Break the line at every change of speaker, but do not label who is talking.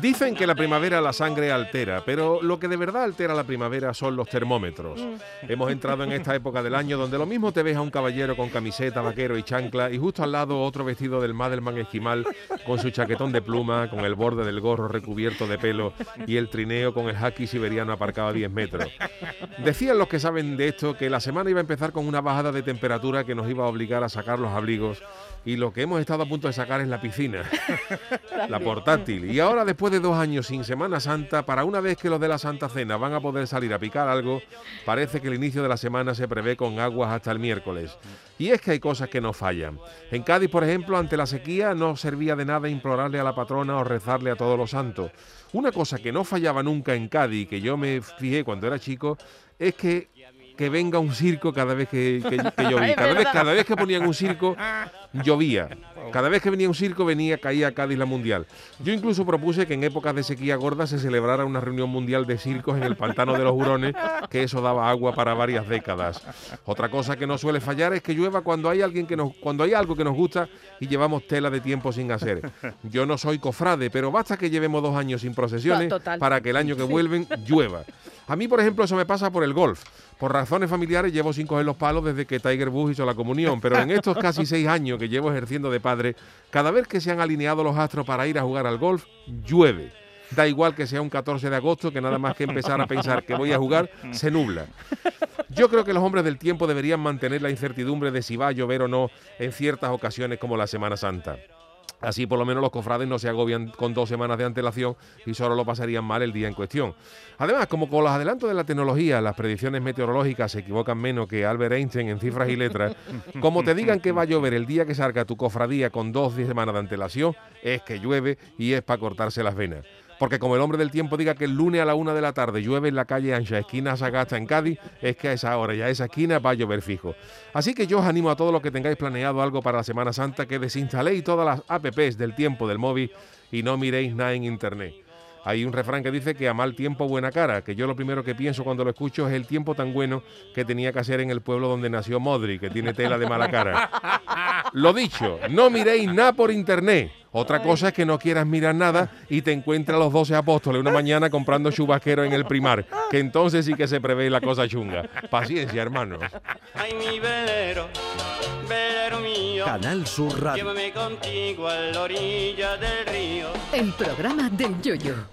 Dicen que la primavera la sangre altera, pero lo que de verdad altera la primavera son los termómetros. Hemos entrado en esta época del año donde lo mismo te ves a un caballero con camiseta, vaquero y chancla y justo al lado otro vestido del Madelman esquimal con su chaquetón de pluma, con el borde del gorro recubierto de pelo y el trineo con el haki siberiano aparcado a 10 metros. Decían los que saben de esto que la semana iba a empezar con una bajada de temperatura que nos iba a obligar a sacar los abrigos y lo que hemos estado a punto de sacar es la piscina, la portátil. Y ahora, después de dos años sin Semana Santa, para una vez que los de la Santa Cena van a poder salir a picar algo, parece que el inicio de la semana se prevé con aguas hasta el miércoles. Y es que hay cosas que no fallan. En Cádiz, por ejemplo, ante la sequía no servía de nada implorarle a la patrona o rezarle a todos los santos. Una cosa que no fallaba nunca en Cádiz, que yo me fijé cuando era chico, es que que venga un circo cada vez que, que, que llovía. Cada vez, cada vez que ponían un circo, llovía. Cada vez que venía un circo, venía, caía Cádiz la Mundial. Yo incluso propuse que en épocas de sequía gorda se celebrara una reunión mundial de circos en el pantano de los Hurones, que eso daba agua para varias décadas. Otra cosa que no suele fallar es que llueva cuando hay alguien que nos, cuando hay algo que nos gusta y llevamos tela de tiempo sin hacer. Yo no soy cofrade, pero basta que llevemos dos años sin procesiones
No,
para que el año que vuelven llueva. A mí, por ejemplo, eso me pasa por el golf. Por razones familiares llevo sin coger los palos desde que Tiger Woods hizo la comunión, pero en estos casi seis años que llevo ejerciendo de padre, cada vez que se han alineado los astros para ir a jugar al golf, llueve. Da igual que sea un 14 de agosto, que nada más que empezar a pensar que voy a jugar, se nubla. Yo creo que los hombres del tiempo deberían mantener la incertidumbre de si va a llover o no en ciertas ocasiones como la Semana Santa. Así por lo menos los cofrades no se agobian con dos semanas de antelación y solo lo pasarían mal el día en cuestión. Además, como con los adelantos de la tecnología, las predicciones meteorológicas se equivocan menos que Albert Einstein en cifras y letras, como te digan que va a llover el día que salga tu cofradía con dos semanas de antelación, es que llueve y es para cortarse las venas. Porque como el hombre del tiempo diga que el lunes a la una de la tarde llueve en la calle Ancha, esquina Sagasta en Cádiz, es que a esa hora y a esa esquina va a llover fijo. Así que yo os animo a todos los que tengáis planeado algo para la Semana Santa que desinstaléis todas las apps del tiempo del móvil y no miréis nada en internet. Hay un refrán que dice que a mal tiempo buena cara, que yo lo primero que pienso cuando lo escucho es el tiempo tan bueno que tenía que hacer en el pueblo donde nació Modri, que tiene tela de mala cara. Lo dicho, no miréis nada por internet. Otra cosa es que no quieras mirar nada y te encuentras a los 12 apóstoles una mañana comprando chubasquero en el primar, que entonces sí que se prevé la cosa chunga. Paciencia, hermano.
Ay, mi velero, velero mío,
Canal Sur Radio.
llévame contigo a la orilla del río.
El programa del Yoyo.